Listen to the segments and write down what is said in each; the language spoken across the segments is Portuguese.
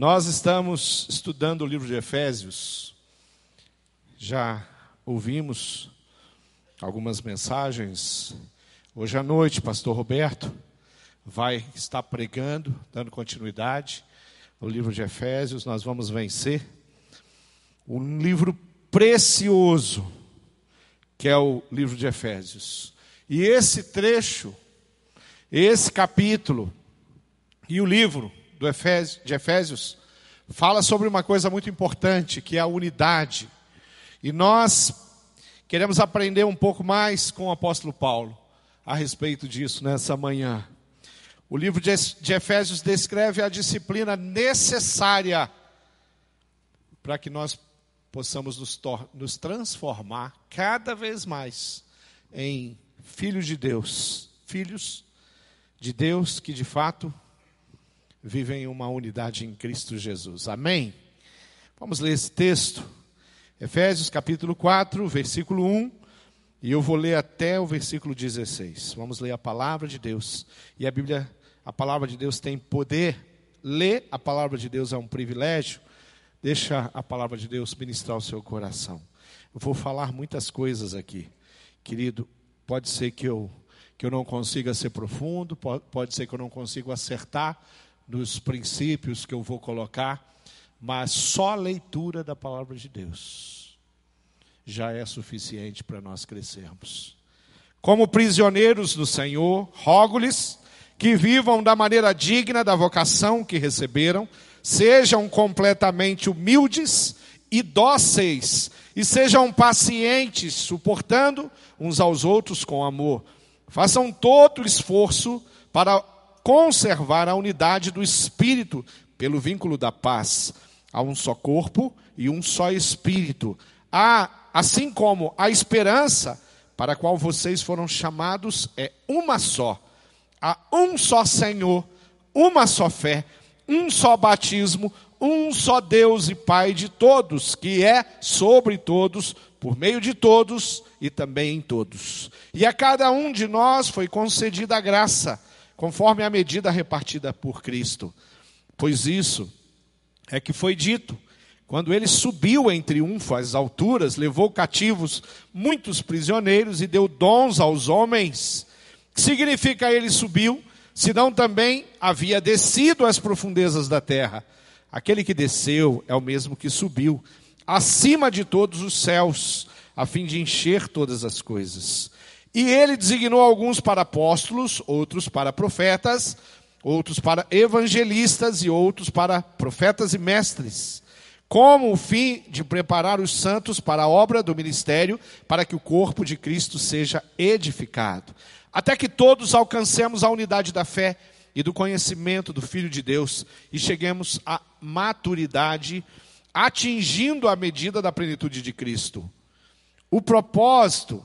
Nós estamos estudando o livro de Efésios. Já ouvimos algumas mensagens. Hoje à noite, pastor Roberto vai estar pregando, dando continuidade no livro de Efésios. Nós vamos vencer. Um livro precioso, que é o livro de Efésios. E esse trecho, esse capítulo e o livro do Efésio, de Efésios fala sobre uma coisa muito importante, que é a unidade. E nós queremos aprender um pouco mais com o apóstolo Paulo a respeito disso nessa manhã. O livro de Efésios descreve a disciplina necessária para que nós possamos nos, nos, transformar cada vez mais em filhos de Deus, filhos de Deus que de fato vivem uma unidade em Cristo Jesus. Amém? Vamos ler esse texto. Efésios capítulo 4, versículo 1. E eu vou ler até o versículo 16. Vamos ler a palavra de Deus. E a Bíblia, a palavra de Deus tem poder. Ler a palavra de Deus é um privilégio. Deixa a palavra de Deus ministrar o seu coração. Eu vou falar muitas coisas aqui. Querido, pode ser que eu, que eu não consiga ser profundo, pode, pode ser que eu não consiga acertar dos princípios que eu vou colocar, mas só a leitura da palavra de Deus já é suficiente para nós crescermos. Como prisioneiros do Senhor, rogo-lhes que vivam da maneira digna da vocação que receberam, sejam completamente humildes e dóceis, e sejam pacientes, suportando uns aos outros com amor. Façam todo o esforço para conservar a unidade do espírito pelo vínculo da paz. Há um só corpo e um só espírito. Há, assim como a esperança para a qual vocês foram chamados é uma só. Há um só Senhor, uma só fé, um só batismo, um só Deus e Pai de todos, que é sobre todos, por meio de todos e também em todos. E a cada um de nós foi concedida a graça conforme a medida repartida por Cristo. Pois isso é que foi dito. Quando ele subiu em triunfo às alturas, levou cativos muitos prisioneiros e deu dons aos homens. Que significa ele subiu, senão também havia descido às profundezas da terra. Aquele que desceu é o mesmo que subiu, acima de todos os céus, a fim de encher todas as coisas. E ele designou alguns para apóstolos, outros para profetas, outros para evangelistas e outros para profetas e mestres, como o fim de preparar os santos para a obra do ministério, para que o corpo de Cristo seja edificado, até que todos alcancemos a unidade da fé e do conhecimento do Filho de Deus e cheguemos à maturidade, atingindo a medida da plenitude de Cristo. O propósito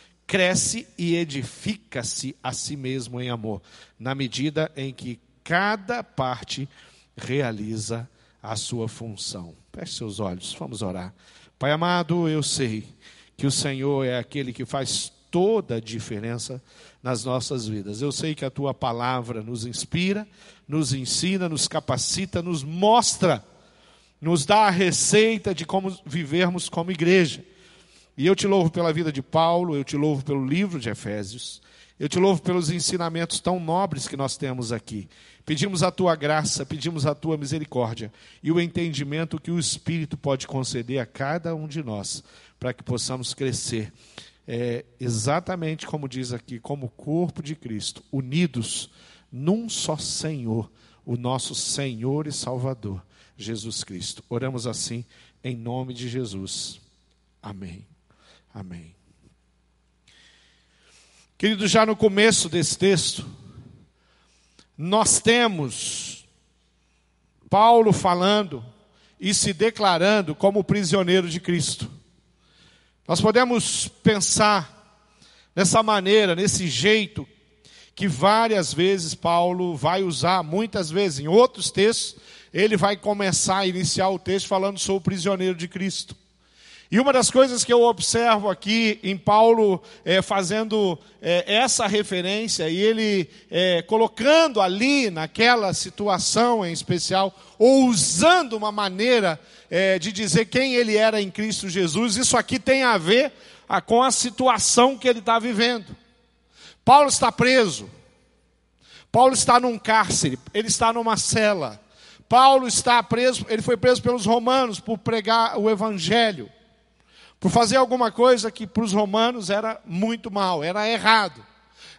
cresce e edifica-se a si mesmo em amor, na medida em que cada parte realiza a sua função. Feche seus olhos, vamos orar. Pai amado, eu sei que o Senhor é aquele que faz toda a diferença nas nossas vidas. Eu sei que a tua palavra nos inspira, nos ensina, nos capacita, nos mostra, nos dá a receita de como vivermos como igreja. E eu te louvo pela vida de Paulo, eu te louvo pelo livro de Efésios, eu te louvo pelos ensinamentos tão nobres que nós temos aqui. Pedimos a tua graça, pedimos a tua misericórdia e o entendimento que o Espírito pode conceder a cada um de nós, para que possamos crescer, é, exatamente como diz aqui, como corpo de Cristo, unidos num só Senhor, o nosso Senhor e Salvador, Jesus Cristo. Oramos assim, em nome de Jesus. Amém. Amém. Querido, já no começo desse texto, nós temos Paulo falando e se declarando como prisioneiro de Cristo. Nós podemos pensar nessa maneira, nesse jeito, que várias vezes Paulo vai usar, muitas vezes, em outros textos, ele vai começar a iniciar o texto falando sou prisioneiro de Cristo. E uma das coisas que eu observo aqui em Paulo é, fazendo é, essa referência e ele é, colocando ali naquela situação em especial, ou usando uma maneira de dizer quem ele era em Cristo Jesus, isso aqui tem a ver a, com a situação que ele está vivendo. Paulo está preso, Paulo está num cárcere, ele está numa cela. Paulo está preso, ele foi preso pelos romanos por pregar o evangelho por fazer alguma coisa que para os romanos era muito mal, era errado.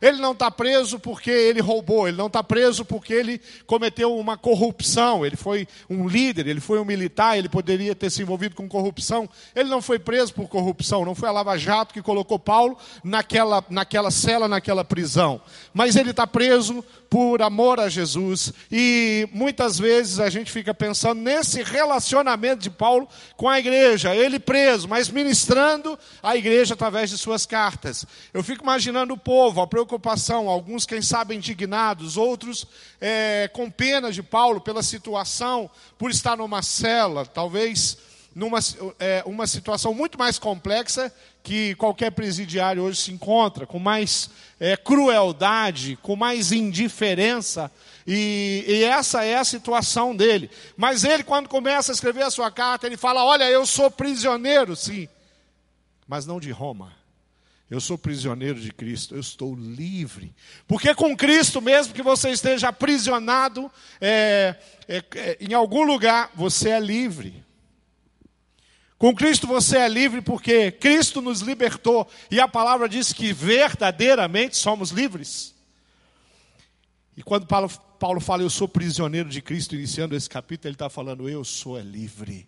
Ele não está preso porque ele roubou, ele não está preso porque ele cometeu uma corrupção, ele foi um líder, ele foi um militar, ele poderia ter se envolvido com corrupção. Ele não foi preso por corrupção, não foi a Lava Jato que colocou Paulo naquela, naquela cela, naquela prisão. Mas ele está preso por amor a Jesus. E muitas vezes a gente fica pensando nesse relacionamento de Paulo com a igreja, ele preso, mas ministrando a igreja através de suas cartas. Eu fico imaginando o povo, a preocupação preocupação, alguns, quem sabe, indignados, outros é, com pena de Paulo pela situação, por estar numa cela, talvez numa é, uma situação muito mais complexa que qualquer presidiário hoje se encontra, com mais é, crueldade, com mais indiferença, e, e, essa é a situação dele. Mas ele, quando começa a escrever a sua carta, ele fala: Olha, eu sou prisioneiro, sim, mas não de Roma eu sou prisioneiro de Cristo, eu estou livre. Porque com Cristo, mesmo que você esteja aprisionado é, é, é, em algum lugar, você é livre. Com Cristo você é livre porque Cristo nos libertou. E a palavra diz que verdadeiramente somos livres. E quando Paulo, Paulo fala, eu sou prisioneiro de Cristo, iniciando esse capítulo, ele está falando, eu sou livre.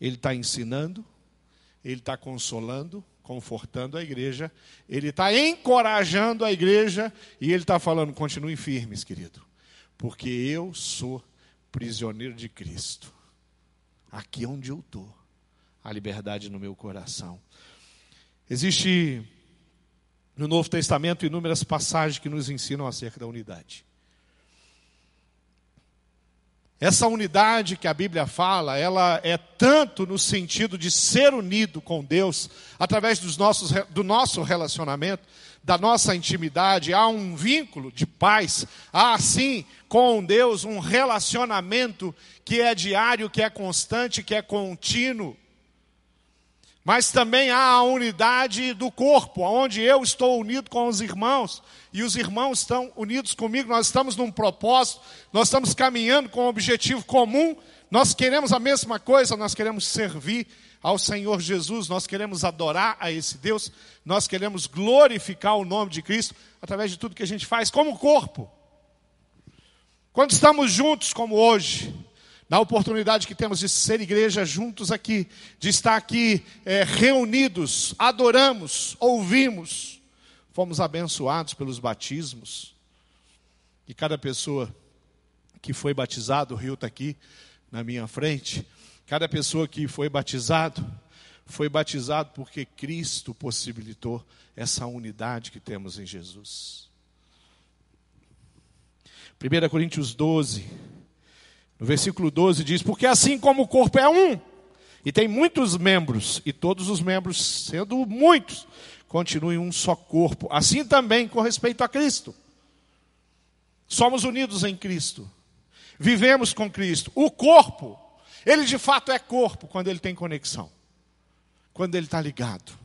Ele está ensinando, ele está consolando, confortando a igreja, ele está encorajando a igreja e ele está falando: continuem firmes, querido, porque eu sou prisioneiro de Cristo. Aqui onde eu estou, a liberdade no meu coração. Existe no Novo Testamento inúmeras passagens que nos ensinam acerca da unidade. Essa unidade que a Bíblia fala, ela é tanto no sentido de ser unido com Deus, através dos nossos, do nosso relacionamento, da nossa intimidade, há um vínculo de paz, há sim com Deus um relacionamento que é diário, que é constante, que é contínuo. Mas também há a unidade do corpo, onde eu estou unido com os irmãos e os irmãos estão unidos comigo. Nós estamos num propósito, nós estamos caminhando com um objetivo comum. Nós queremos a mesma coisa, nós queremos servir ao Senhor Jesus, nós queremos adorar a esse Deus, nós queremos glorificar o nome de Cristo através de tudo que a gente faz como corpo. Quando estamos juntos, como hoje, na oportunidade que temos de ser igreja juntos aqui, de estar aqui é, reunidos, adoramos, ouvimos, fomos abençoados pelos batismos. E cada pessoa que foi batizado, o Rio está aqui na minha frente, cada pessoa que foi batizado, foi batizado porque Cristo possibilitou essa unidade que temos em Jesus. 1 Coríntios 12, no versículo 12 diz: Porque assim como o corpo é um, e tem muitos membros, e todos os membros, sendo muitos, continuem um só corpo, assim também com respeito a Cristo. Somos unidos em Cristo, vivemos com Cristo. O corpo, ele de fato é corpo quando ele tem conexão, quando ele está ligado.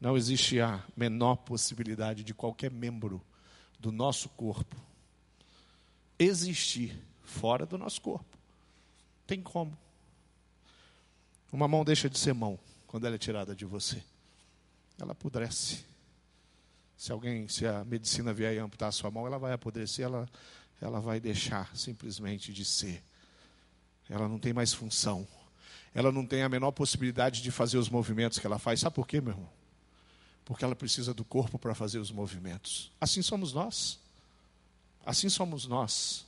Não existe a menor possibilidade de qualquer membro do nosso corpo existir fora do nosso corpo. Tem como. Uma mão deixa de ser mão quando ela é tirada de você. Ela apodrece. Se alguém, se a medicina vier e amputar a sua mão, ela vai apodrecer, ela, ela vai deixar simplesmente de ser. Ela não tem mais função. Ela não tem a menor possibilidade de fazer os movimentos que ela faz. Sabe por quê, meu irmão? Porque ela precisa do corpo para fazer os movimentos. Assim somos nós. Assim somos nós.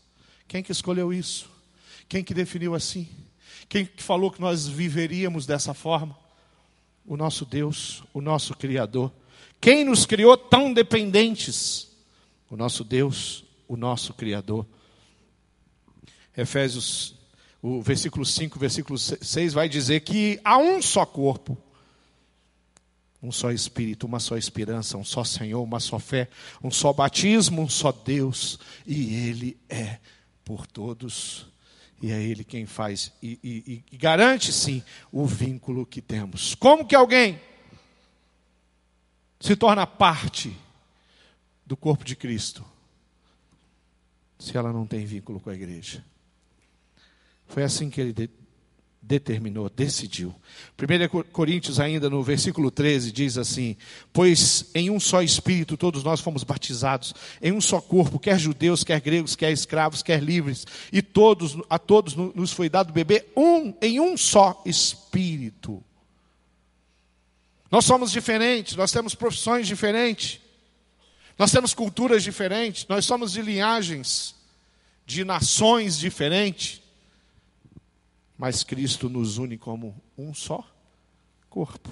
Quem que escolheu isso? Quem que definiu assim? Quem que falou que nós viveríamos dessa forma? O nosso Deus, o nosso Criador. Quem nos criou tão dependentes? O nosso Deus, o nosso Criador. Efésios, o versículo 5, versículo 6 vai dizer que há um só corpo, um só Espírito, uma só esperança, um só Senhor, uma só fé, um só batismo, um só Deus, e Ele é por todos e é Ele quem faz e, e, e, garante sim o vínculo que temos. Como que alguém se torna parte do corpo de Cristo se ela não tem vínculo com a igreja? Foi assim que ele determinou, decidiu. 1 Coríntios, ainda no versículo 13, diz assim: Pois em um só Espírito todos nós fomos batizados, em um só corpo, quer judeus, quer gregos, quer escravos, quer livres, e todos, a todos nos foi dado beber um, em um só Espírito. Nós somos diferentes, nós temos profissões diferentes, nós temos culturas diferentes, nós somos de linhagens, de nações diferentes mas Cristo nos une como um só corpo.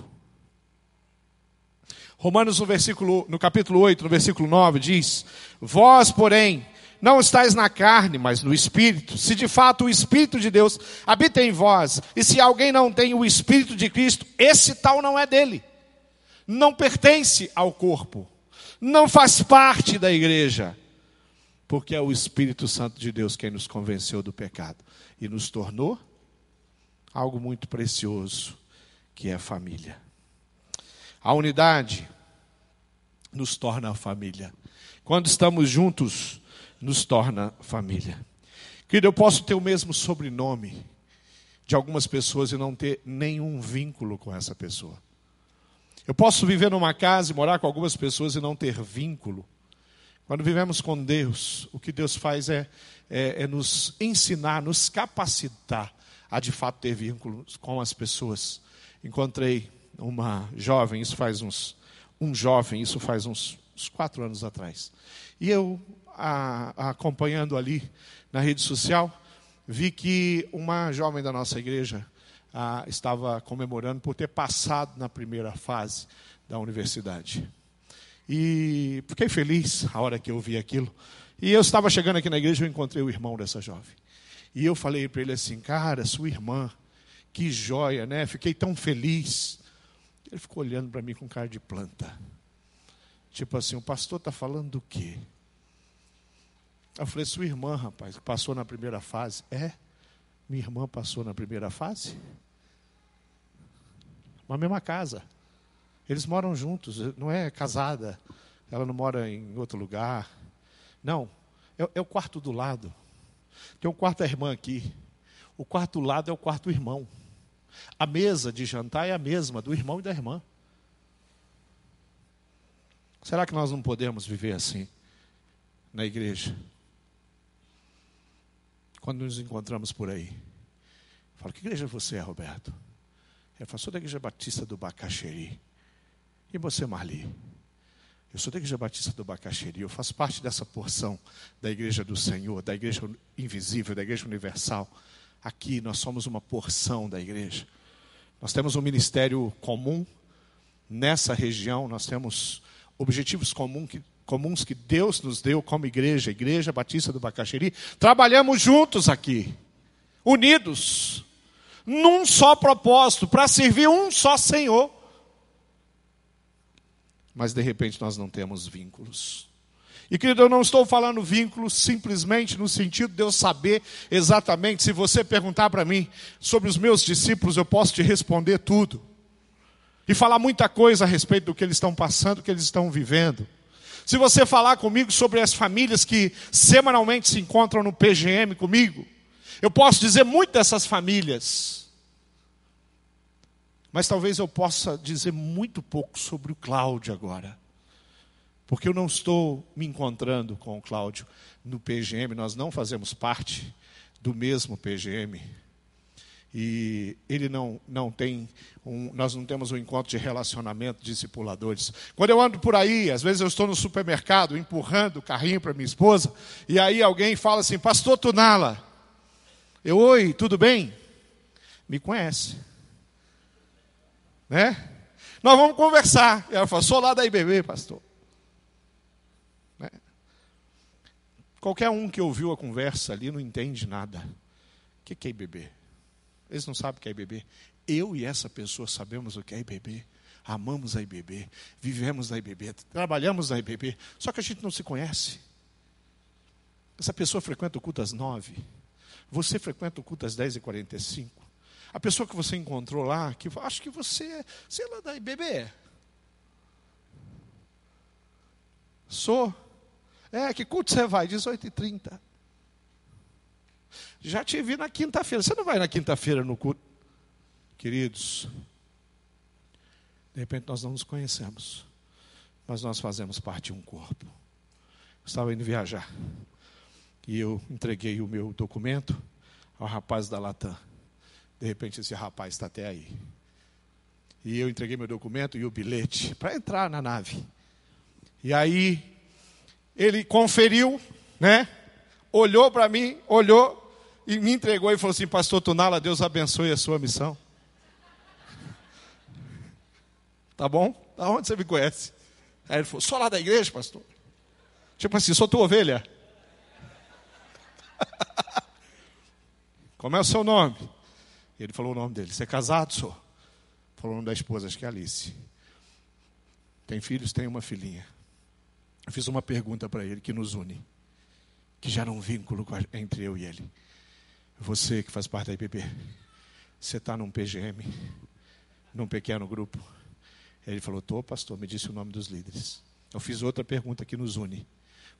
Romanos no versículo no capítulo 8, no versículo 9 diz: Vós, porém, não estáis na carne, mas no espírito. Se de fato o espírito de Deus habita em vós, e se alguém não tem o espírito de Cristo, esse tal não é dele. Não pertence ao corpo. Não faz parte da igreja. Porque é o Espírito Santo de Deus quem nos convenceu do pecado e nos tornou algo muito precioso, que é a família. A unidade nos torna família. Quando estamos juntos, nos torna família. Querido, eu posso ter o mesmo sobrenome de algumas pessoas e não ter nenhum vínculo com essa pessoa. Eu posso viver numa casa e morar com algumas pessoas e não ter vínculo. Quando vivemos com Deus, o que Deus faz é, é, é nos ensinar, nos capacitar a de fato ter vínculos com as pessoas. Encontrei uma jovem, isso faz uns. Um jovem, isso faz uns, uns quatro anos atrás. E eu, a, a, acompanhando ali na rede social, vi que uma jovem da nossa igreja estava comemorando por ter passado na primeira fase da universidade. E fiquei feliz a hora que eu vi aquilo. E eu estava chegando aqui na igreja e encontrei o irmão dessa jovem. E eu falei para ele assim, cara, sua irmã, que joia, né? Fiquei tão feliz. Ele ficou olhando para mim com cara de planta. Tipo assim, o pastor está falando do quê? Eu falei, sua irmã, rapaz, passou na primeira fase. É? Minha irmã passou na primeira fase? Uma mesma casa. Eles moram juntos, não é casada. Ela não mora em outro lugar. Não, é, é o quarto do lado. Tem um quarto irmã aqui. O quarto lado é o quarto irmão. A mesa de jantar é a mesma do irmão e da irmã. Será que nós não podemos viver assim na igreja? Quando nos encontramos por aí. Falo, que igreja você é, Roberto? Eu falo, sou da igreja batista do Bacaxeri. E você, Marli? Eu sou da Igreja Batista do Bacaxeri, eu faço parte dessa porção da Igreja do Senhor, da Igreja Invisível, da Igreja Universal. Aqui nós somos uma porção da igreja. Nós temos um ministério comum nessa região, nós temos objetivos comum que, comuns que Deus nos deu como igreja, Igreja Batista do Bacaxeri. Trabalhamos juntos aqui, unidos, num só propósito, para servir um só Senhor mas de repente nós não temos vínculos. E querido, eu não estou falando vínculos simplesmente no sentido de eu saber exatamente, se você perguntar para mim sobre os meus discípulos, eu posso te responder tudo. E falar muita coisa a respeito do que eles estão passando, do que eles estão vivendo. Se você falar comigo sobre as famílias que semanalmente se encontram no PGM comigo, eu posso dizer muito dessas famílias. Mas talvez eu possa dizer muito pouco sobre o Cláudio agora. Porque eu não estou me encontrando com o Cláudio no PGM, nós não fazemos parte do mesmo PGM. e ele não, não tem, um, nós não temos um encontro de relacionamento de discipuladores. Quando eu ando por aí, às vezes eu estou no supermercado empurrando o carrinho para minha esposa, e aí alguém fala assim, pastor Tunala, eu, oi, tudo bem? Me conhece né? Nós vamos conversar. E ela falou, sou lá da IBB, pastor. Né? Qualquer um que ouviu a conversa ali não entende nada. O que é IBB? Eles não sabem o que é IBB. Eu e essa pessoa sabemos o que é IBB. Amamos a IBB, vivemos na IBB, trabalhamos na IBB. Só que a gente não se conhece. Essa pessoa frequenta o culto às nove. Você frequenta o culto às 10h45. A pessoa que você encontrou lá, que acho que você, é, sei lá, da IBB. Sou. É, que culto você vai? 18 e 30 já te vi na quinta-feira. Você não vai na quinta-feira no culto? Queridos, de repente nós não nos conhecemos, mas nós fazemos parte de um corpo. Eu estava indo viajar e eu entreguei o meu documento ao rapaz da Latam. De repente esse rapaz está até aí. E eu entreguei meu documento e o bilhete para entrar na nave. E aí ele conferiu, né? Olhou para mim, olhou, e me entregou e falou assim: Pastor Tunala, Deus abençoe a sua missão. Tá bom? Da onde você me conhece? Aí ele falou: Sou lá da igreja, pastor. Tipo assim, sou tua ovelha. Como é o seu nome? Ele falou o nome dele. Você é casado, sou? Falou o nome da esposa, acho que é Alice. Tem filhos? Tem uma filhinha. Eu fiz uma pergunta para ele que nos une, que gera um vínculo entre eu e ele. Você que faz parte da IPP, você está num PGM, num pequeno grupo. Ele falou: Estou, pastor, me disse o nome dos líderes. Eu fiz outra pergunta que nos une.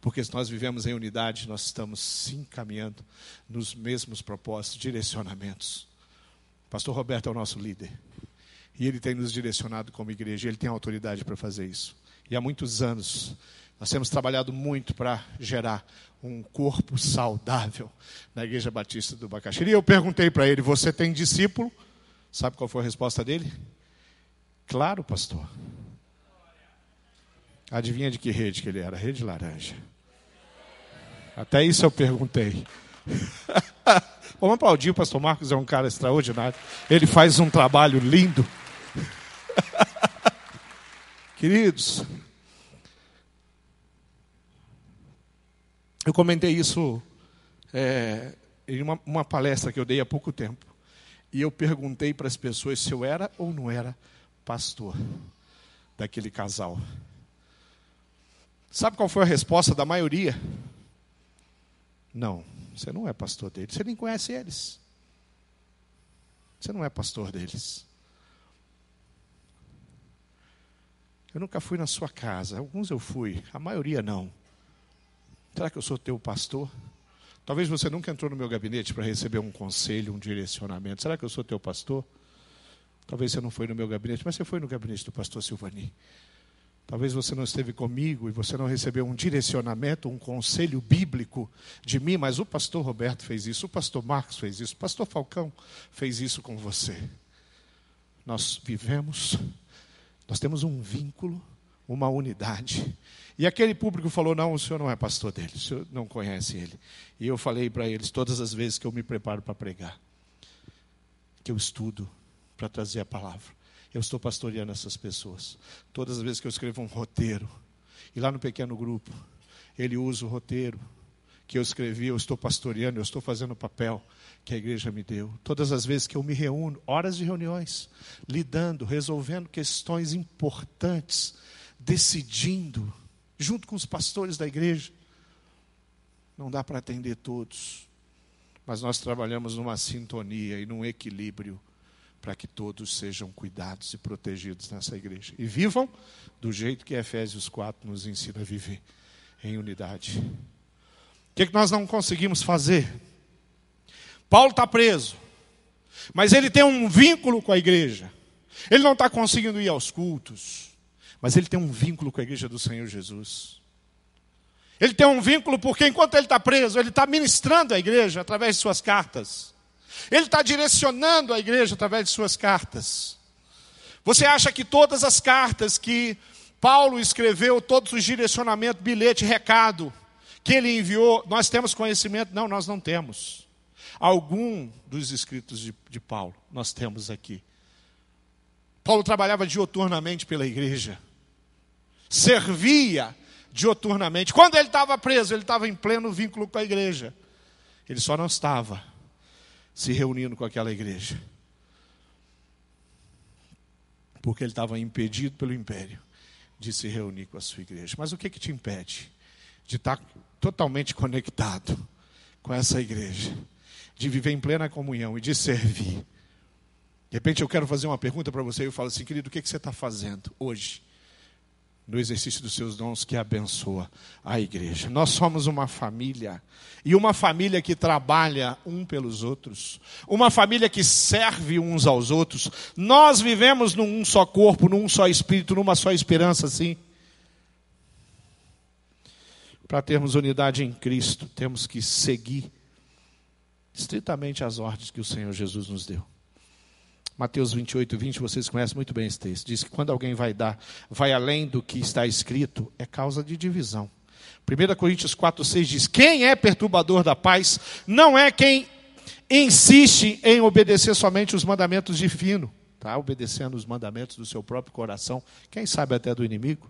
Porque se nós vivemos em unidade, nós estamos se encaminhando nos mesmos propósitos, direcionamentos. Pastor Roberto é o nosso líder. E ele tem nos direcionado como igreja, ele tem autoridade para fazer isso. E há muitos anos nós temos trabalhado muito para gerar um corpo saudável na Igreja Batista do Bacaxiri. Eu perguntei para ele: Você tem discípulo? Sabe qual foi a resposta dele? Claro, pastor. Adivinha de que rede que ele era? Rede laranja. Até isso eu perguntei. Vamos aplaudir, o pastor Marcos é um cara extraordinário. Ele faz um trabalho lindo. Queridos, Eu comentei isso é, em uma, uma palestra que eu dei há pouco tempo. E eu perguntei para as pessoas se eu era ou não era pastor daquele casal. Sabe qual foi a resposta da maioria? Não, você não é pastor deles. Você nem conhece eles. Você não é pastor deles. Eu nunca fui na sua casa. Alguns eu fui, a maioria não. Será que eu sou teu pastor? Talvez você nunca entrou no meu gabinete para receber um conselho, um direcionamento. Será que eu sou teu pastor? Talvez você não foi no meu gabinete, mas você foi no gabinete do pastor Silvani. Talvez você não esteve comigo e você não recebeu um direcionamento, um conselho bíblico de mim, mas o pastor Roberto fez isso, o pastor Marcos fez isso, o pastor Falcão fez isso com você. Nós vivemos, nós temos um vínculo, uma unidade e aquele público falou: Não, o senhor não é pastor dele, o senhor não conhece ele. E eu falei para eles, todas as vezes que eu me preparo para pregar, que eu estudo para trazer a palavra, eu estou pastoreando essas pessoas. Todas as vezes que eu escrevo um roteiro, e lá no pequeno grupo, ele usa o roteiro que eu escrevi, eu estou pastoreando, eu estou fazendo o papel que a igreja me deu. Todas as vezes que eu me reúno, horas de reuniões, lidando, resolvendo questões importantes, decidindo junto com os pastores da igreja. Não dá para atender todos, mas nós trabalhamos numa sintonia e num equilíbrio para que todos sejam cuidados e protegidos nessa igreja. E vivam do jeito que Efésios 4 nos ensina a viver, em unidade. O que, é que nós não conseguimos fazer? Paulo está preso, mas ele tem um vínculo com a igreja. Ele não está conseguindo ir aos cultos. Mas ele tem um vínculo com a igreja do Senhor Jesus. Ele tem um vínculo porque enquanto ele está preso, ele está ministrando a igreja através de suas cartas. Ele está direcionando a igreja através de suas cartas. Você acha que todas as cartas que Paulo escreveu, todos os direcionamentos, bilhete, recado que ele enviou, nós temos conhecimento? Não, nós não temos. Algum dos escritos de, de Paulo nós temos aqui. Paulo trabalhava dioturnamente pela igreja, servia dioturnamente. Quando ele estava preso, ele estava em pleno vínculo com a igreja. Ele só não estava se reunindo com aquela igreja. Porque ele estava impedido pelo império de se reunir com a sua igreja. Mas o que, que te impede de estar totalmente conectado com essa igreja? De viver em plena comunhão e de servir? De repente eu quero fazer uma pergunta para você e eu falo assim, querido, o que, que você está fazendo hoje? No exercício dos seus dons que abençoa a igreja. Nós somos uma família, e uma família que trabalha um pelos outros, uma família que serve uns aos outros. Nós vivemos num só corpo, num só espírito, numa só esperança, sim. Para termos unidade em Cristo, temos que seguir estritamente as ordens que o Senhor Jesus nos deu. Mateus 28, 20, vocês conhecem muito bem esse texto. Diz que quando alguém vai dar, vai além do que está escrito, é causa de divisão. 1 Coríntios 4, 6 diz: Quem é perturbador da paz não é quem insiste em obedecer somente os mandamentos de fino, tá? obedecendo os mandamentos do seu próprio coração, quem sabe até do inimigo.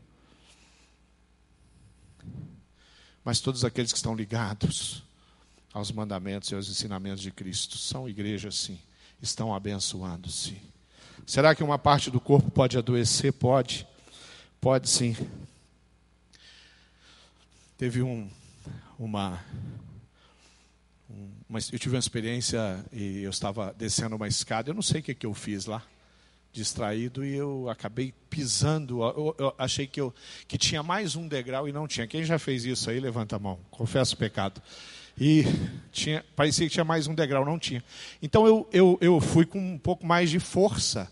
Mas todos aqueles que estão ligados aos mandamentos e aos ensinamentos de Cristo são igreja, sim estão abençoando-se. Será que uma parte do corpo pode adoecer? Pode. Pode sim. Teve um, uma, uma, Eu tive uma experiência e eu estava descendo uma escada, eu não sei o que, que eu fiz lá, distraído, e eu acabei pisando. Eu, eu achei que, eu, que tinha mais um degrau e não tinha. Quem já fez isso aí, levanta a mão. Confesso o pecado e tinha, parecia que tinha mais um degrau, não tinha. Então eu, eu, eu fui com um pouco mais de força,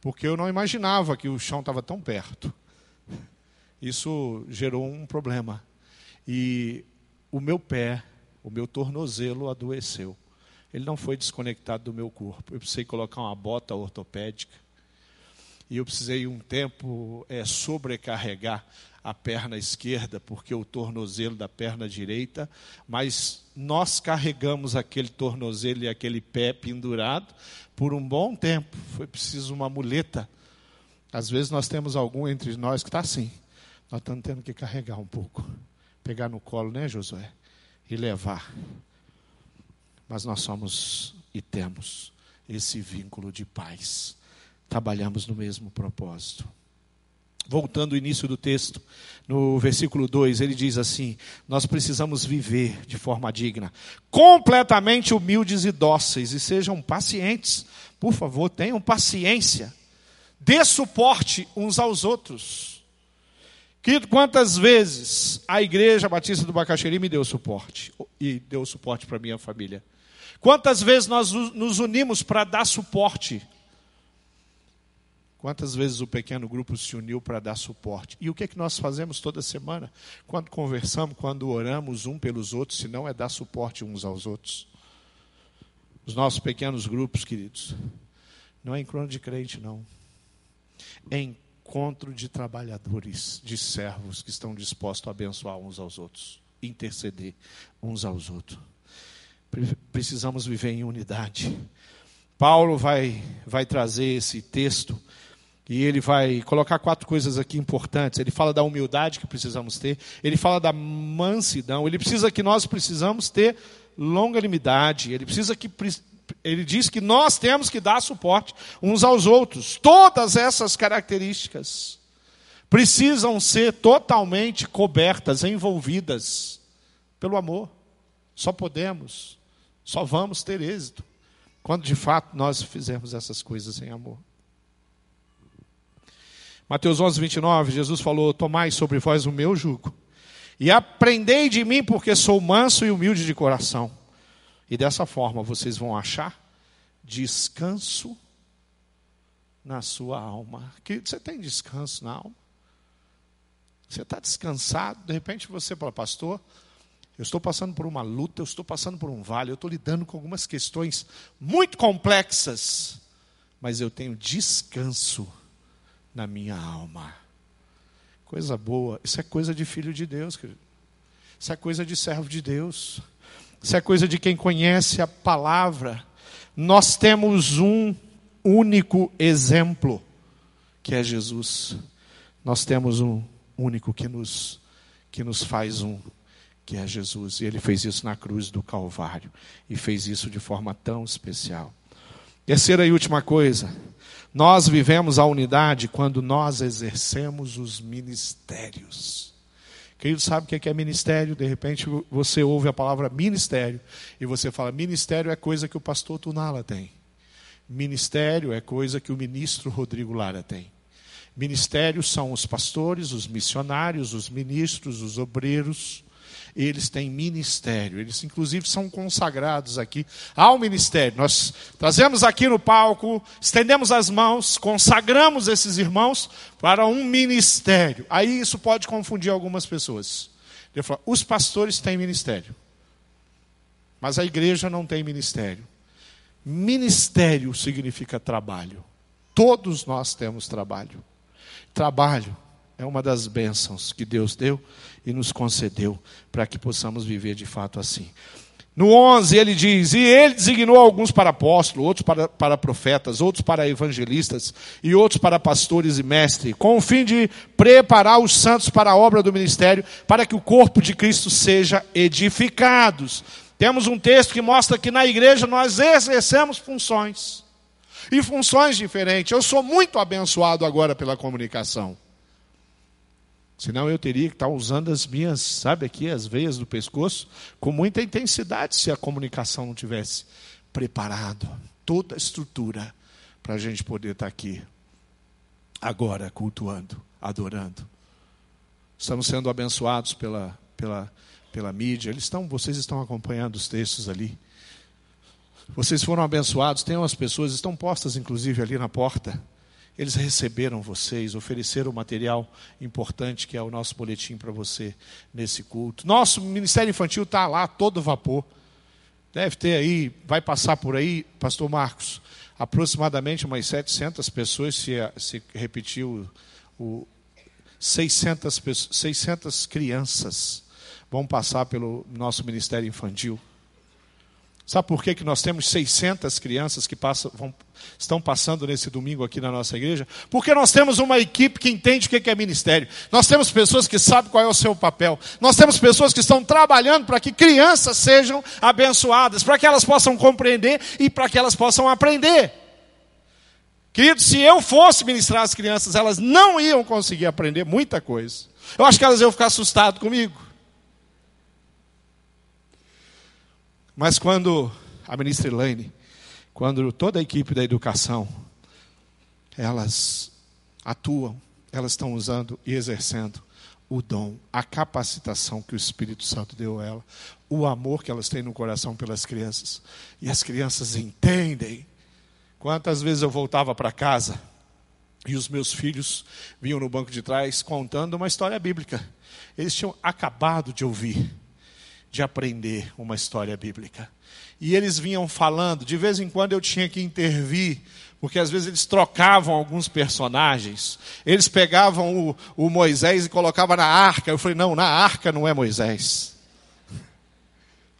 porque eu não imaginava que o chão estava tão perto. Isso gerou um problema. E o meu pé, o meu tornozelo adoeceu. Ele não foi desconectado do meu corpo. Eu precisei colocar uma bota ortopédica. E eu precisei um tempo é, sobrecarregar a perna esquerda, porque o tornozelo da perna direita, mas nós carregamos aquele tornozelo e aquele pé pendurado por um bom tempo. Foi preciso uma muleta. Às vezes nós temos algum entre nós que está assim. Nós estamos tendo que carregar um pouco. Pegar no colo, né, Josué? E levar. Mas nós somos e temos esse vínculo de paz. Trabalhamos no mesmo propósito voltando ao início do texto, no versículo 2, ele diz assim: Nós precisamos viver de forma digna, completamente humildes e dóceis, e sejam pacientes. Por favor, tenham paciência. Dê suporte uns aos outros. Querido, quantas vezes a Igreja Batista do Bacaxeri me deu suporte, e deu suporte para minha família? Quantas vezes nós nos unimos para dar suporte Quantas vezes o pequeno grupo se uniu para dar suporte? E o que, é que nós fazemos toda semana? Quando conversamos, quando oramos um pelos outros, se não é dar suporte uns aos outros. Os nossos pequenos grupos, queridos, não é encontro de crente, não. É encontro de trabalhadores, de servos que estão dispostos a abençoar uns aos outros, interceder uns aos outros. Precisamos viver em unidade. Paulo vai, vai trazer esse texto e ele vai colocar quatro coisas aqui importantes. Ele fala da humildade que precisamos ter, ele fala da mansidão, ele precisa que nós precisamos ter longanimidade, ele precisa que ele diz que nós temos que dar suporte uns aos outros. Todas essas características precisam ser totalmente cobertas, envolvidas pelo amor. Só podemos, só vamos ter êxito quando de fato nós fizermos essas coisas em amor. Mateus 11, 29, Jesus falou: Tomai sobre vós o meu jugo, e aprendei de mim, porque sou manso e humilde de coração. E dessa forma vocês vão achar descanso na sua alma. Querido, você tem descanso na alma? Você está descansado? De repente você fala, pastor, Eu estou passando por uma luta, eu estou passando por um vale, eu estou lidando com algumas questões muito complexas, mas eu tenho descanso na minha alma. Coisa boa, isso é coisa de filho de Deus, querido. Isso é coisa de servo de Deus. Isso é coisa de quem conhece a palavra. Nós temos um único exemplo, que é Jesus. Nós temos um único que nos, que nos faz um, que é Jesus. E ele fez isso na cruz do Calvário. E fez isso de forma tão especial. Terceira e última coisa. Nós vivemos a unidade quando nós exercemos os ministérios. Querido, sabe o que é ministério? De repente você ouve a palavra ministério e você fala: ministério é coisa que o pastor Tunala tem. Ministério é coisa que o ministro Rodrigo Lara tem. Ministérios são os pastores, os missionários, os ministros, os obreiros. Eles têm ministério, eles inclusive são consagrados aqui ao ministério. Nós trazemos aqui no palco, estendemos as mãos, consagramos esses irmãos para um ministério. Aí isso pode confundir algumas pessoas. Ele fala, os pastores têm ministério, mas a igreja não tem ministério. Ministério significa trabalho. Todos nós temos trabalho. Trabalho é uma das bênçãos que Deus deu e nos concedeu para que possamos viver de fato assim. No 11 ele diz: E ele designou alguns para apóstolos, outros para, para profetas, outros para evangelistas e outros para pastores e mestres, com o fim de preparar os santos para a obra do ministério, para que o corpo de Cristo seja edificados. Temos um texto que mostra que na igreja nós exercemos funções e funções diferentes. Eu sou muito abençoado agora pela comunicação. Senão eu teria que estar usando as minhas, sabe aqui, as veias do pescoço, com muita intensidade se a comunicação não tivesse preparado toda a estrutura para a gente poder estar aqui agora cultuando, adorando. Estamos sendo abençoados pela, pela, pela mídia. Eles estão, vocês estão acompanhando os textos ali. Vocês foram abençoados, tem umas pessoas, estão postas inclusive ali na porta. Eles receberam vocês, ofereceram material importante que é o nosso boletim para você nesse culto. Nosso ministério infantil está lá, todo vapor. Deve ter aí, vai passar por aí, Pastor Marcos, aproximadamente umas 700 pessoas, se, se repetir o, o 600, 600 crianças vão passar pelo nosso ministério infantil. Sabe por que, que nós temos 600 crianças que passam, vão, estão passando nesse domingo aqui na nossa igreja? Porque nós temos uma equipe que entende o que é ministério. Nós temos pessoas que sabem qual é o seu papel. Nós temos pessoas que estão trabalhando para que crianças sejam abençoadas, para que elas possam compreender e para que elas possam aprender. Querido, se eu fosse ministrar as crianças, elas não iam conseguir aprender muita coisa. Eu acho que elas iam ficar assustadas comigo. Mas quando a ministra Elaine, quando toda a equipe da educação, elas atuam, elas estão usando e exercendo o dom, a capacitação que o Espírito Santo deu a ela, o amor que elas têm no coração pelas crianças. E as crianças entendem. Quantas vezes eu voltava para casa e os meus filhos vinham no banco de trás contando uma história bíblica. Eles tinham acabado de ouvir de aprender uma história bíblica. E eles vinham falando, de vez em quando eu tinha que intervir, porque às vezes eles trocavam alguns personagens. Eles pegavam o, o Moisés e colocavam na arca. Eu falei, não, na arca não é Moisés.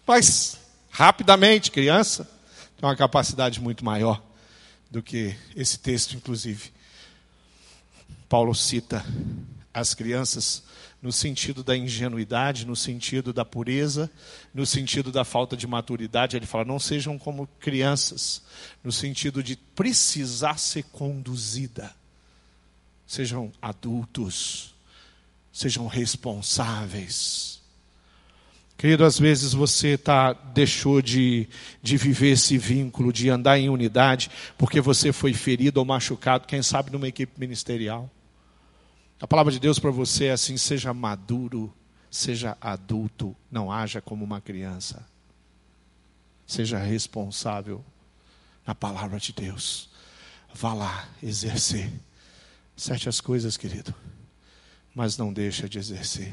Mas, rapidamente, criança, tem uma capacidade muito maior do que esse texto, inclusive. Paulo cita as crianças no sentido da ingenuidade, no sentido da pureza, no sentido da falta de maturidade. Ele fala: não sejam como crianças, no sentido de precisar ser conduzida. Sejam adultos, sejam responsáveis. Querido, às vezes você tá, deixou de, de viver esse vínculo, de andar em unidade, porque você foi ferido ou machucado, quem sabe numa equipe ministerial. A palavra de Deus para você é assim: seja maduro, seja adulto, não haja como uma criança. Seja responsável na palavra de Deus. Vá lá exercer. Certas coisas, querido, mas não deixa de exercer.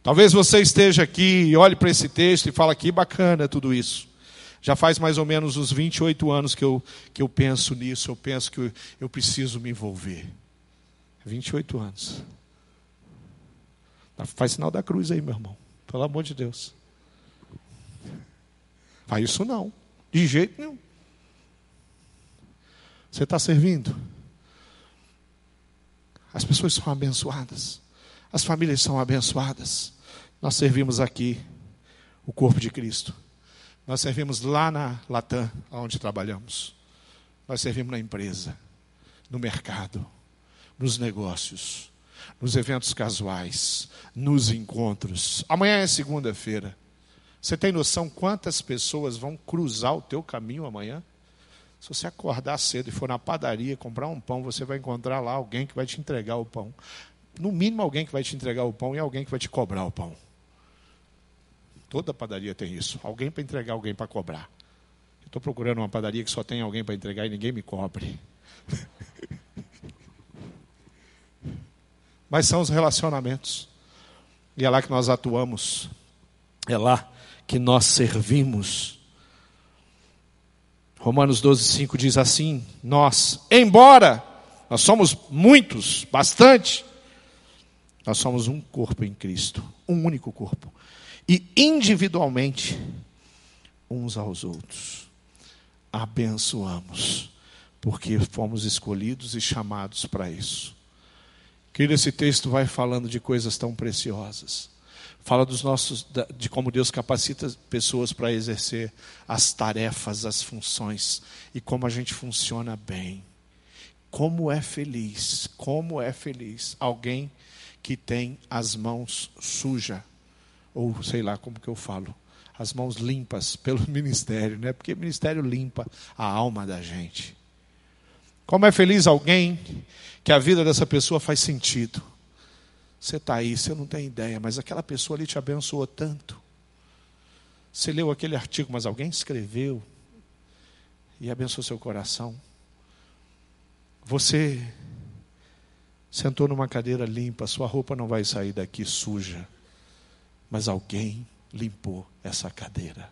Talvez você esteja aqui e olhe para esse texto e fala que bacana tudo isso. Já faz mais ou menos uns 28 anos que eu, que eu penso nisso, eu penso que eu, eu preciso me envolver. 28 anos. Faz sinal da cruz aí, meu irmão. Pelo amor de Deus. Faz isso não. De jeito nenhum. Você está servindo? As pessoas são abençoadas. As famílias são abençoadas. Nós servimos aqui o corpo de Cristo. Nós servimos lá na Latam, onde trabalhamos. Nós servimos na empresa, no mercado, nos negócios, nos eventos casuais, nos encontros. Amanhã é segunda-feira. Você tem noção quantas pessoas vão cruzar o teu caminho amanhã? Se você acordar cedo e for na padaria comprar um pão, você vai encontrar lá alguém que vai te entregar o pão. No mínimo, alguém que vai te entregar o pão e alguém que vai te cobrar o pão. Toda padaria tem isso. Alguém para entregar, alguém para cobrar. Estou procurando uma padaria que só tem alguém para entregar e ninguém me cobre. Mas são os relacionamentos. E é lá que nós atuamos. É lá que nós servimos. Romanos 12, 5 diz assim: Nós, embora nós somos muitos, bastante, nós somos um corpo em Cristo, um único corpo. E individualmente, uns aos outros, abençoamos, porque fomos escolhidos e chamados para isso. Querido, esse texto vai falando de coisas tão preciosas fala dos nossos de como Deus capacita pessoas para exercer as tarefas, as funções e como a gente funciona bem. Como é feliz, como é feliz alguém que tem as mãos sujas ou sei lá como que eu falo, as mãos limpas pelo ministério, né? Porque o ministério limpa a alma da gente. Como é feliz alguém que a vida dessa pessoa faz sentido você está aí, você não tem ideia, mas aquela pessoa ali te abençoou tanto. Você leu aquele artigo, mas alguém escreveu e abençoou seu coração. Você sentou numa cadeira limpa, sua roupa não vai sair daqui suja, mas alguém limpou essa cadeira.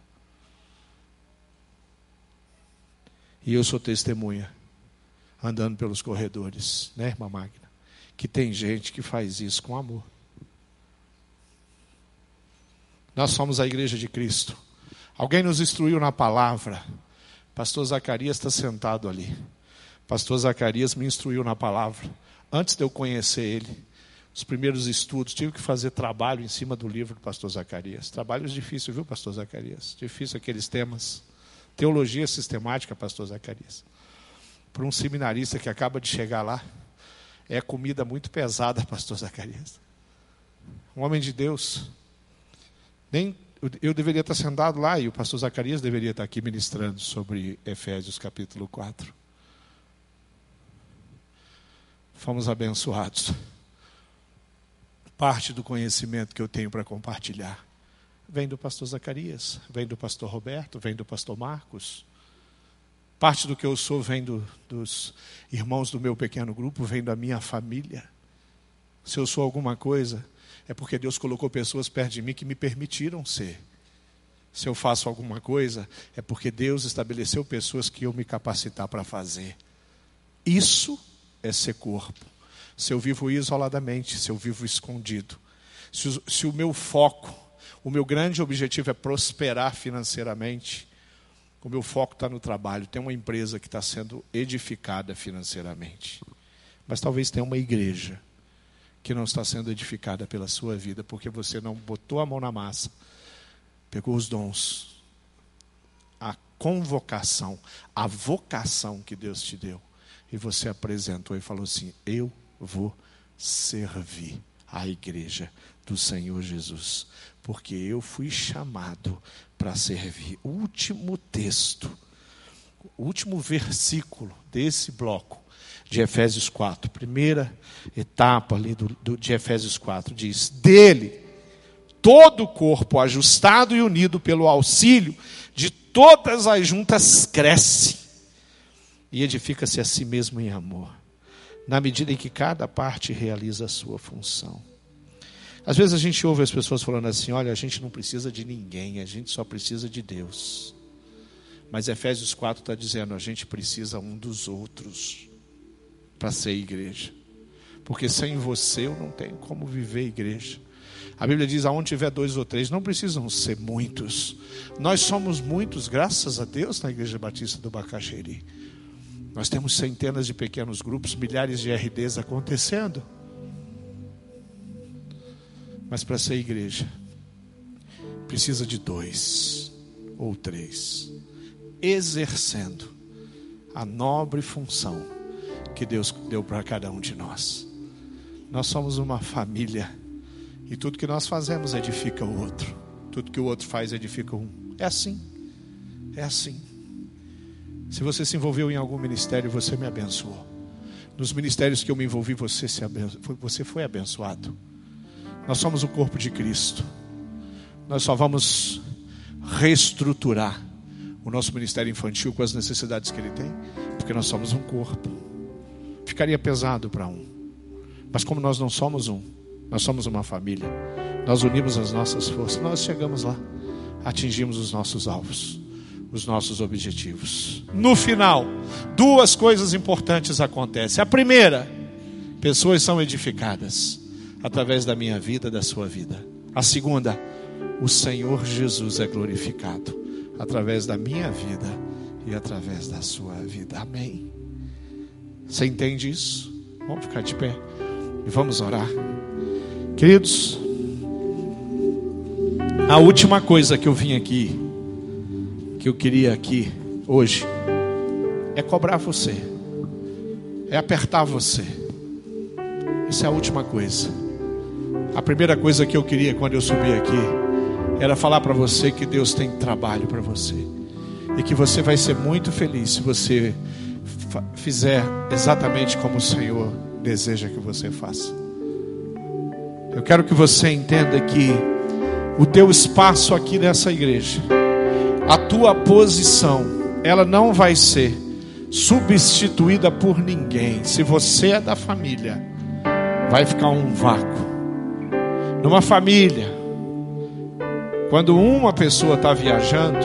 E eu sou testemunha, andando pelos corredores, né, irmã Magna? que tem gente que faz isso com amor. Nós somos a igreja de Cristo. Alguém nos instruiu na palavra. Pastor Zacarias está sentado ali. Pastor Zacarias me instruiu na palavra. Antes de eu conhecer ele, os primeiros estudos, tive que fazer trabalho em cima do livro do pastor Zacarias. Trabalhos difíceis, viu, pastor Zacarias? Difícil aqueles temas. Teologia sistemática, pastor Zacarias. Para um seminarista que acaba de chegar lá, é comida muito pesada, pastor Zacarias. Um homem de Deus. Nem eu deveria estar sentado lá e o pastor Zacarias deveria estar aqui ministrando sobre Efésios capítulo 4. Fomos abençoados. Parte do conhecimento que eu tenho para compartilhar vem do pastor Zacarias, vem do pastor Roberto, vem do pastor Marcos. Parte do que eu sou vem do, dos irmãos do meu pequeno grupo, vem da minha família. Se eu sou alguma coisa, é porque Deus colocou pessoas perto de mim que me permitiram ser. Se eu faço alguma coisa, é porque Deus estabeleceu pessoas que eu me capacitar para fazer. Isso é ser corpo. Se eu vivo isoladamente, se eu vivo escondido, se se o meu foco, o meu grande objetivo é prosperar financeiramente, o meu foco está no trabalho. Tem uma empresa que está sendo edificada financeiramente. Mas talvez tenha uma igreja que não está sendo edificada pela sua vida, porque você não botou a mão na massa, pegou os dons, a convocação, a vocação que Deus te deu, e você apresentou e falou assim: Eu vou servir a igreja do Senhor Jesus, porque eu fui chamado para servir. O último texto, o último versículo desse bloco de Efésios 4, primeira etapa ali do, do, de Efésios 4, diz: Dele, todo o corpo ajustado e unido pelo auxílio de todas as juntas cresce e edifica-se a si mesmo em amor, na medida em que cada parte realiza a sua função. Às vezes a gente ouve as pessoas falando assim: olha, a gente não precisa de ninguém, a gente só precisa de Deus. Mas Efésios 4 está dizendo: a gente precisa um dos outros para ser igreja. Porque sem você eu não tenho como viver igreja. A Bíblia diz: aonde tiver dois ou três, não precisam ser muitos. Nós somos muitos, graças a Deus, na Igreja Batista do Bacaxeri. Nós temos centenas de pequenos grupos, milhares de RDs acontecendo. Mas para ser igreja, precisa de dois ou três, exercendo a nobre função que Deus deu para cada um de nós. Nós somos uma família e tudo que nós fazemos edifica o outro, tudo que o outro faz edifica um. É assim, é assim. Se você se envolveu em algum ministério, você me abençoou. Nos ministérios que eu me envolvi, você, se abenço... você foi abençoado. Nós somos o corpo de Cristo. Nós só vamos reestruturar o nosso ministério infantil com as necessidades que ele tem, porque nós somos um corpo. Ficaria pesado para um. Mas como nós não somos um, nós somos uma família. Nós unimos as nossas forças, nós chegamos lá, atingimos os nossos alvos os nossos objetivos. No final, duas coisas importantes acontecem. A primeira, pessoas são edificadas através da minha vida, da sua vida. A segunda, o Senhor Jesus é glorificado através da minha vida e através da sua vida. Amém. Você entende isso? Vamos ficar de pé e vamos orar. Queridos, a última coisa que eu vim aqui que eu queria aqui hoje é cobrar você, é apertar você. Isso é a última coisa. A primeira coisa que eu queria quando eu subi aqui era falar para você que Deus tem trabalho para você e que você vai ser muito feliz se você fizer exatamente como o Senhor deseja que você faça. Eu quero que você entenda que o teu espaço aqui nessa igreja a tua posição, ela não vai ser substituída por ninguém. Se você é da família, vai ficar um vácuo. Numa família, quando uma pessoa está viajando,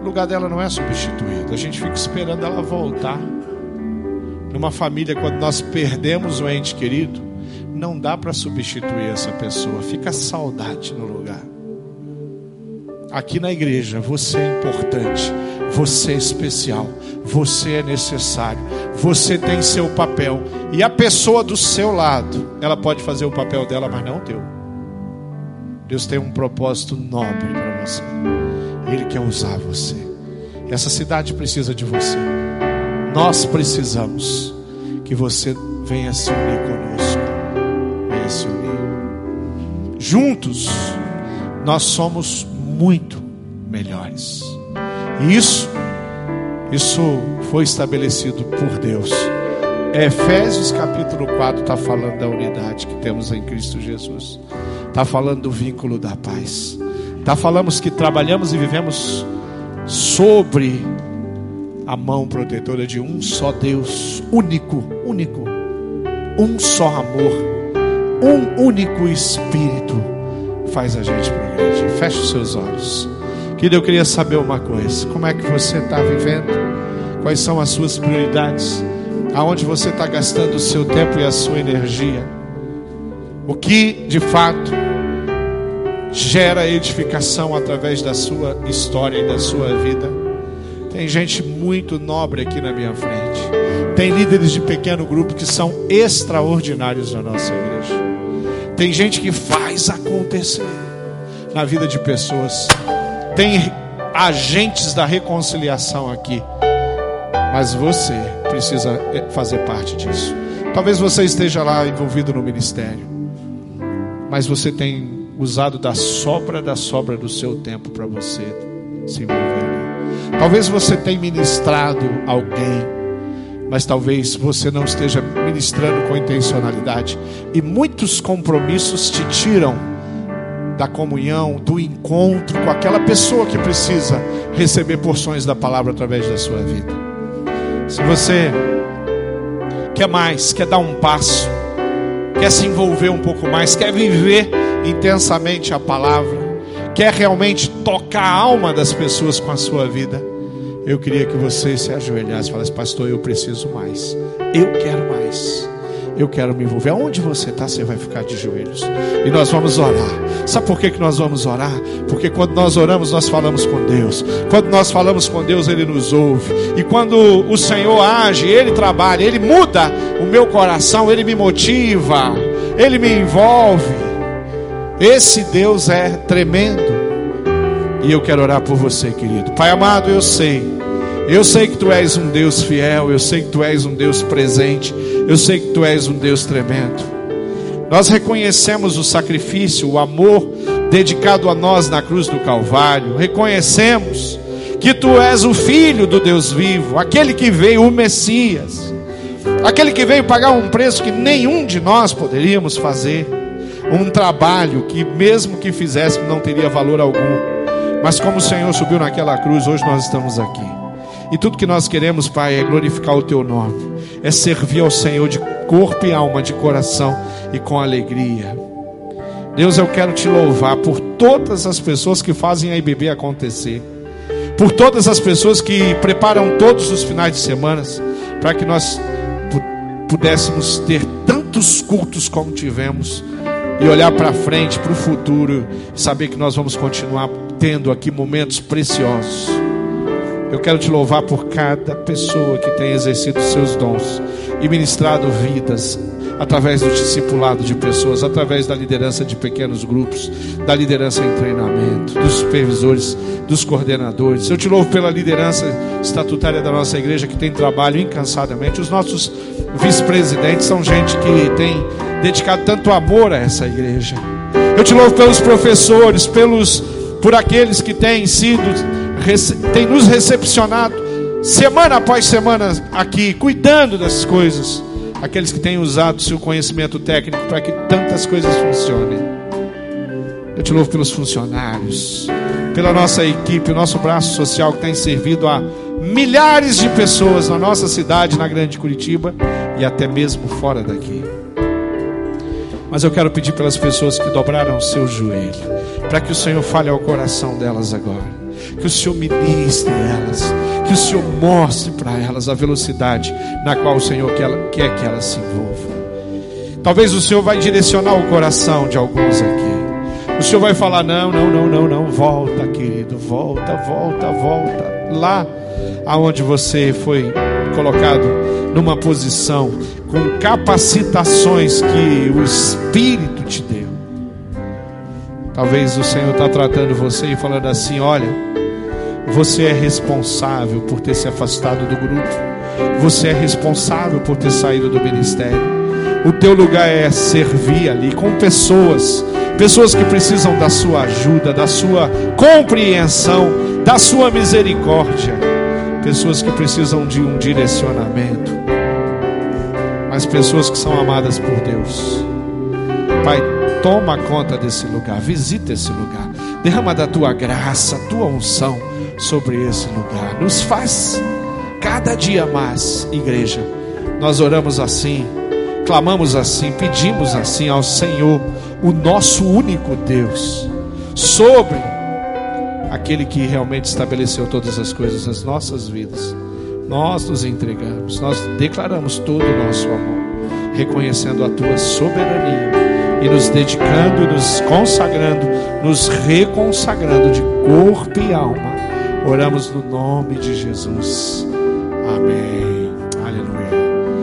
o lugar dela não é substituído. A gente fica esperando ela voltar. Numa família, quando nós perdemos o ente querido, não dá para substituir essa pessoa. Fica saudade no lugar aqui na igreja, você é importante, você é especial, você é necessário, você tem seu papel. E a pessoa do seu lado, ela pode fazer o papel dela, mas não o teu. Deus tem um propósito nobre para você. Ele quer usar você. Essa cidade precisa de você. Nós precisamos que você venha se unir conosco. Venha se unir. Juntos, nós somos muito melhores. E isso, isso foi estabelecido por Deus. Efésios capítulo 4 está falando da unidade que temos em Cristo Jesus. Está falando do vínculo da paz. Está falando que trabalhamos e vivemos sobre a mão protetora de um só Deus, único, único, um só amor, um único Espírito faz a gente progredir. Feche os seus olhos. Querido, eu queria saber uma coisa: como é que você está vivendo? Quais são as suas prioridades? Aonde você está gastando o seu tempo e a sua energia? O que de fato gera edificação através da sua história e da sua vida? Tem gente muito nobre aqui na minha frente. Tem líderes de pequeno grupo que são extraordinários na nossa igreja. Tem gente que faz acontecer na vida de pessoas. Tem agentes da reconciliação aqui. Mas você precisa eh, fazer parte disso. Talvez você esteja lá envolvido no ministério. Mas você tem usado da sobra da sobra do seu tempo para você se envolver. Talvez você tenha ministrado alguém mas talvez você não esteja ministrando com intencionalidade. E muitos compromissos te tiram da comunhão, do encontro com aquela pessoa que precisa receber porções da palavra através da sua vida. Se você quer mais, quer dar um passo, quer se envolver um pouco mais, quer viver intensamente a palavra, quer realmente tocar a alma das pessoas com a sua vida, eu queria que você se ajoelhasse e falasse, pastor, eu preciso mais, eu quero mais. Eu quero me envolver. Aonde você está, você vai ficar de joelhos. E nós vamos orar. Sabe por que, que nós vamos orar? Porque quando nós oramos, nós falamos com Deus. Quando nós falamos com Deus, Ele nos ouve. E quando o Senhor age, Ele trabalha, Ele muda o meu coração, Ele me motiva, Ele me envolve. Esse Deus é tremendo. E eu quero orar por você, querido. Pai amado, eu sei. Eu sei que tu és um Deus fiel, eu sei que tu és um Deus presente, eu sei que tu és um Deus tremendo. Nós reconhecemos o sacrifício, o amor dedicado a nós na cruz do Calvário. Reconhecemos que tu és o filho do Deus vivo, aquele que veio, o Messias, aquele que veio pagar um preço que nenhum de nós poderíamos fazer, um trabalho que, mesmo que fizéssemos, não teria valor algum. Mas como o Senhor subiu naquela cruz, hoje nós estamos aqui. E tudo que nós queremos, Pai, é glorificar o Teu nome, é servir ao Senhor de corpo e alma, de coração e com alegria. Deus, eu quero te louvar por todas as pessoas que fazem a IBB acontecer, por todas as pessoas que preparam todos os finais de semana para que nós pudéssemos ter tantos cultos como tivemos e olhar para frente, para o futuro, saber que nós vamos continuar tendo aqui momentos preciosos. Eu quero te louvar por cada pessoa que tem exercido seus dons e ministrado vidas através do discipulado de pessoas, através da liderança de pequenos grupos, da liderança em treinamento, dos supervisores, dos coordenadores. Eu te louvo pela liderança estatutária da nossa igreja que tem trabalho incansadamente. Os nossos vice-presidentes são gente que tem dedicado tanto amor a essa igreja. Eu te louvo pelos professores, pelos por aqueles que têm sido têm nos recepcionado semana após semana aqui, cuidando das coisas aqueles que têm usado seu conhecimento técnico para que tantas coisas funcionem. Eu te louvo pelos funcionários, pela nossa equipe, o nosso braço social que tem servido a milhares de pessoas na nossa cidade, na Grande Curitiba e até mesmo fora daqui. Mas eu quero pedir pelas pessoas que dobraram o seu joelho, para que o Senhor fale ao coração delas agora que o Senhor ministre elas, que o Senhor mostre para elas a velocidade na qual o Senhor quer, que elas se envolvam. Talvez o Senhor vai direcionar o coração de alguns aqui. O Senhor vai falar: não, não, não, não, não, volta, querido, volta, volta, volta. Lá aonde você foi colocado numa posição com capacitações que o Espírito te deu. Talvez o Senhor está tratando você e falando assim: olha você é responsável por ter se afastado do grupo. Você é responsável por ter saído do ministério. O teu lugar é servir ali com pessoas, pessoas que precisam da sua ajuda, da sua compreensão, da sua misericórdia, pessoas que precisam de um direcionamento, mas pessoas que são amadas por Deus. Pai, toma conta desse lugar, visita esse lugar, derrama da tua graça, tua unção sobre esse lugar. Nos faz cada dia mais, igreja. Nós oramos assim, clamamos assim, pedimos assim ao Senhor, o nosso único Deus, sobre aquele que realmente estabeleceu todas as coisas nas nossas vidas. Nós nos entregamos, nós declaramos todo o nosso amor, reconhecendo a tua soberania e nos dedicando, nos consagrando, nos reconsagrando de corpo e alma Oramos no nome de Jesus. Amém.